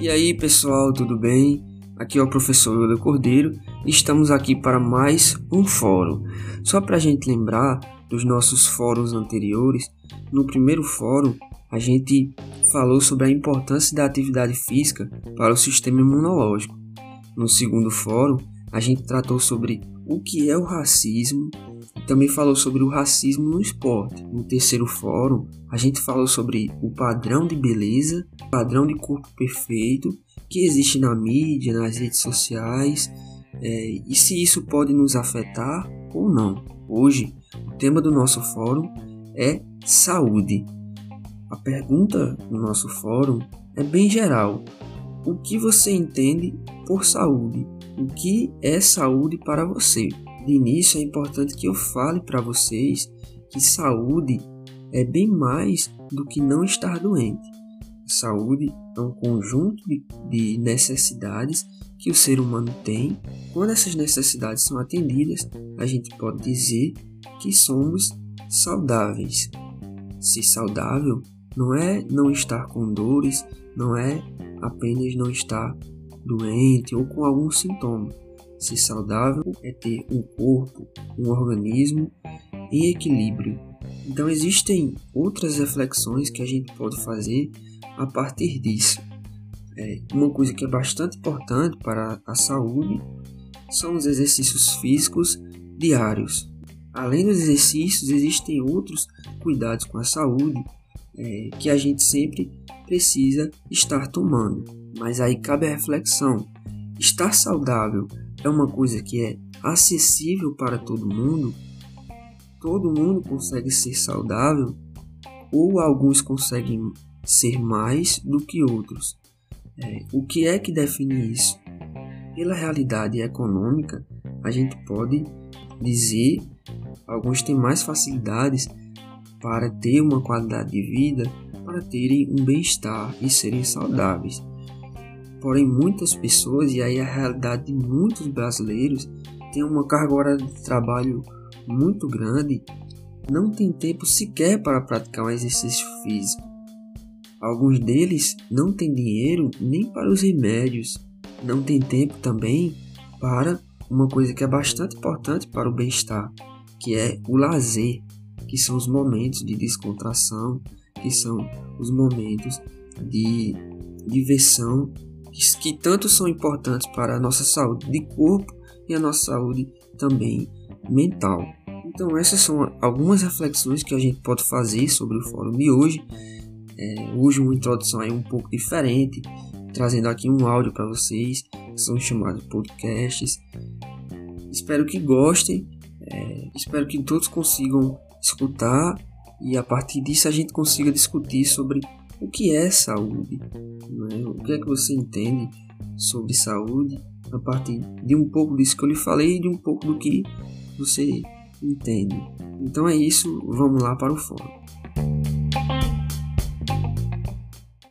E aí pessoal, tudo bem? Aqui é o professor Wilder Cordeiro e estamos aqui para mais um fórum. Só para a gente lembrar dos nossos fóruns anteriores, no primeiro fórum a gente falou sobre a importância da atividade física para o sistema imunológico. No segundo fórum, a gente tratou sobre o que é o racismo também falou sobre o racismo no esporte. No terceiro fórum, a gente falou sobre o padrão de beleza, padrão de corpo perfeito que existe na mídia, nas redes sociais é, e se isso pode nos afetar ou não. Hoje, o tema do nosso fórum é saúde. A pergunta do nosso fórum é bem geral: o que você entende por saúde? O que é saúde para você? De início é importante que eu fale para vocês que saúde é bem mais do que não estar doente. Saúde é um conjunto de, de necessidades que o ser humano tem. Quando essas necessidades são atendidas, a gente pode dizer que somos saudáveis. Se saudável não é não estar com dores, não é apenas não estar doente ou com algum sintoma. Ser saudável é ter um corpo, um organismo em equilíbrio. Então existem outras reflexões que a gente pode fazer a partir disso. É, uma coisa que é bastante importante para a saúde são os exercícios físicos diários. Além dos exercícios, existem outros cuidados com a saúde é, que a gente sempre precisa estar tomando. Mas aí cabe a reflexão: estar saudável é uma coisa que é acessível para todo mundo? Todo mundo consegue ser saudável? Ou alguns conseguem ser mais do que outros? É, o que é que define isso? Pela realidade econômica, a gente pode dizer alguns têm mais facilidades para ter uma qualidade de vida, para terem um bem-estar e serem saudáveis. Porém, muitas pessoas, e aí a realidade de muitos brasileiros, tem uma carga horária de trabalho muito grande, não tem tempo sequer para praticar um exercício físico. Alguns deles não têm dinheiro nem para os remédios, não tem tempo também para uma coisa que é bastante importante para o bem-estar, que é o lazer, que são os momentos de descontração, que são os momentos de diversão que tanto são importantes para a nossa saúde de corpo e a nossa saúde também mental. Então essas são algumas reflexões que a gente pode fazer sobre o fórum de hoje. É, hoje uma introdução aí um pouco diferente, trazendo aqui um áudio para vocês, que são chamados podcasts. Espero que gostem, é, espero que todos consigam escutar e a partir disso a gente consiga discutir sobre o que é saúde, né? o que é que você entende sobre saúde a partir de um pouco disso que eu lhe falei e de um pouco do que você entende. Então é isso, vamos lá para o fórum.